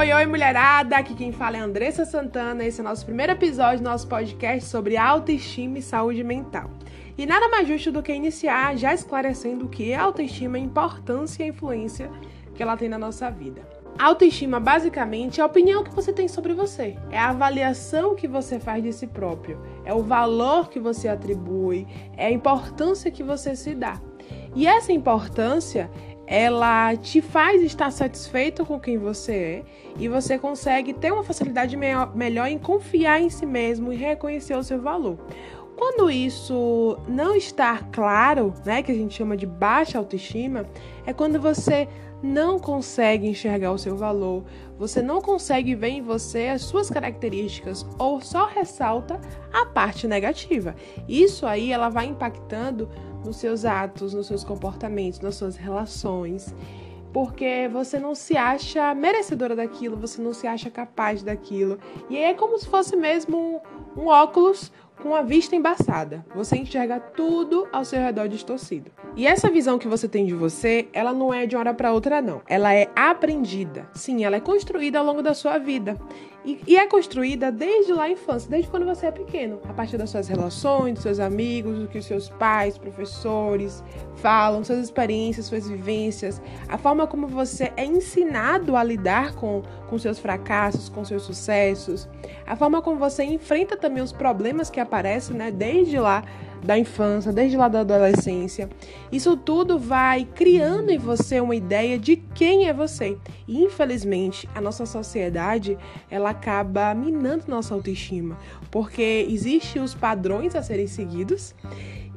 Oi, oi, mulherada! Aqui quem fala é Andressa Santana. Esse é o nosso primeiro episódio do nosso podcast sobre autoestima e saúde mental. E nada mais justo do que iniciar já esclarecendo o que é autoestima, a importância e a influência que ela tem na nossa vida. Autoestima, basicamente, é a opinião que você tem sobre você, é a avaliação que você faz de si próprio, é o valor que você atribui, é a importância que você se dá. E essa importância ela te faz estar satisfeito com quem você é e você consegue ter uma facilidade melhor em confiar em si mesmo e reconhecer o seu valor. Quando isso não está claro, né, que a gente chama de baixa autoestima, é quando você não consegue enxergar o seu valor, você não consegue ver em você as suas características ou só ressalta a parte negativa. Isso aí ela vai impactando nos seus atos, nos seus comportamentos, nas suas relações, porque você não se acha merecedora daquilo, você não se acha capaz daquilo. E aí é como se fosse mesmo um, um óculos com a vista embaçada. Você enxerga tudo ao seu redor distorcido. E essa visão que você tem de você, ela não é de uma hora para outra não. Ela é aprendida. Sim, ela é construída ao longo da sua vida. E, e, é construída desde lá a infância, desde quando você é pequeno, a partir das suas relações, dos seus amigos, do que os seus pais, professores falam, suas experiências, suas vivências, a forma como você é ensinado a lidar com, com seus fracassos, com seus sucessos, a forma como você enfrenta também os problemas que aparecem, né, desde lá da infância, desde lá da adolescência. Isso tudo vai criando em você uma ideia de quem é você. E infelizmente, a nossa sociedade, ela acaba minando nossa autoestima, porque existem os padrões a serem seguidos.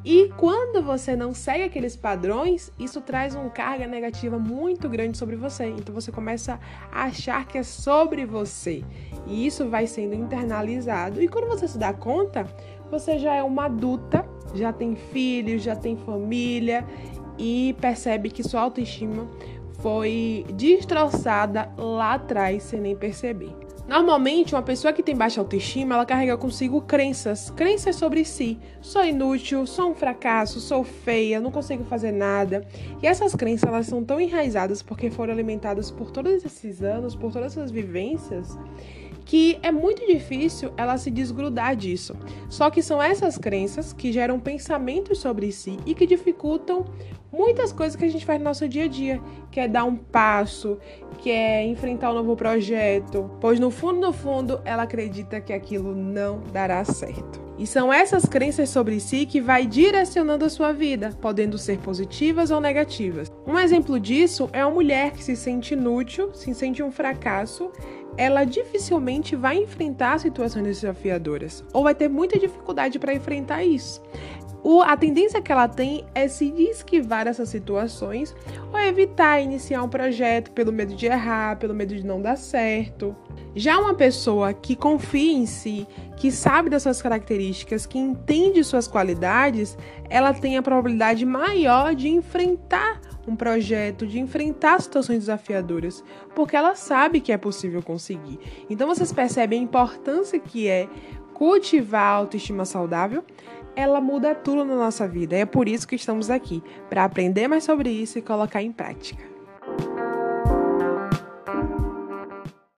E quando você não segue aqueles padrões, isso traz uma carga negativa muito grande sobre você. Então você começa a achar que é sobre você. E isso vai sendo internalizado. E quando você se dá conta, você já é uma adulta, já tem filhos, já tem família e percebe que sua autoestima foi destroçada lá atrás sem nem perceber. Normalmente, uma pessoa que tem baixa autoestima, ela carrega consigo crenças, crenças sobre si. Sou inútil, sou um fracasso, sou feia, não consigo fazer nada. E essas crenças, elas são tão enraizadas porque foram alimentadas por todos esses anos, por todas essas vivências, que é muito difícil ela se desgrudar disso. Só que são essas crenças que geram pensamentos sobre si e que dificultam muitas coisas que a gente faz no nosso dia a dia, que é dar um passo, que é enfrentar um novo projeto, pois no fundo, no fundo, ela acredita que aquilo não dará certo. E são essas crenças sobre si que vai direcionando a sua vida, podendo ser positivas ou negativas. Um exemplo disso é uma mulher que se sente inútil, se sente um fracasso ela dificilmente vai enfrentar situações desafiadoras ou vai ter muita dificuldade para enfrentar isso. O, a tendência que ela tem é se esquivar essas situações ou evitar iniciar um projeto pelo medo de errar, pelo medo de não dar certo. Já uma pessoa que confia em si, que sabe das suas características, que entende suas qualidades, ela tem a probabilidade maior de enfrentar um projeto, de enfrentar situações desafiadoras, porque ela sabe que é possível conseguir. Então vocês percebem a importância que é cultivar a autoestima saudável? Ela muda tudo na nossa vida. É por isso que estamos aqui, para aprender mais sobre isso e colocar em prática.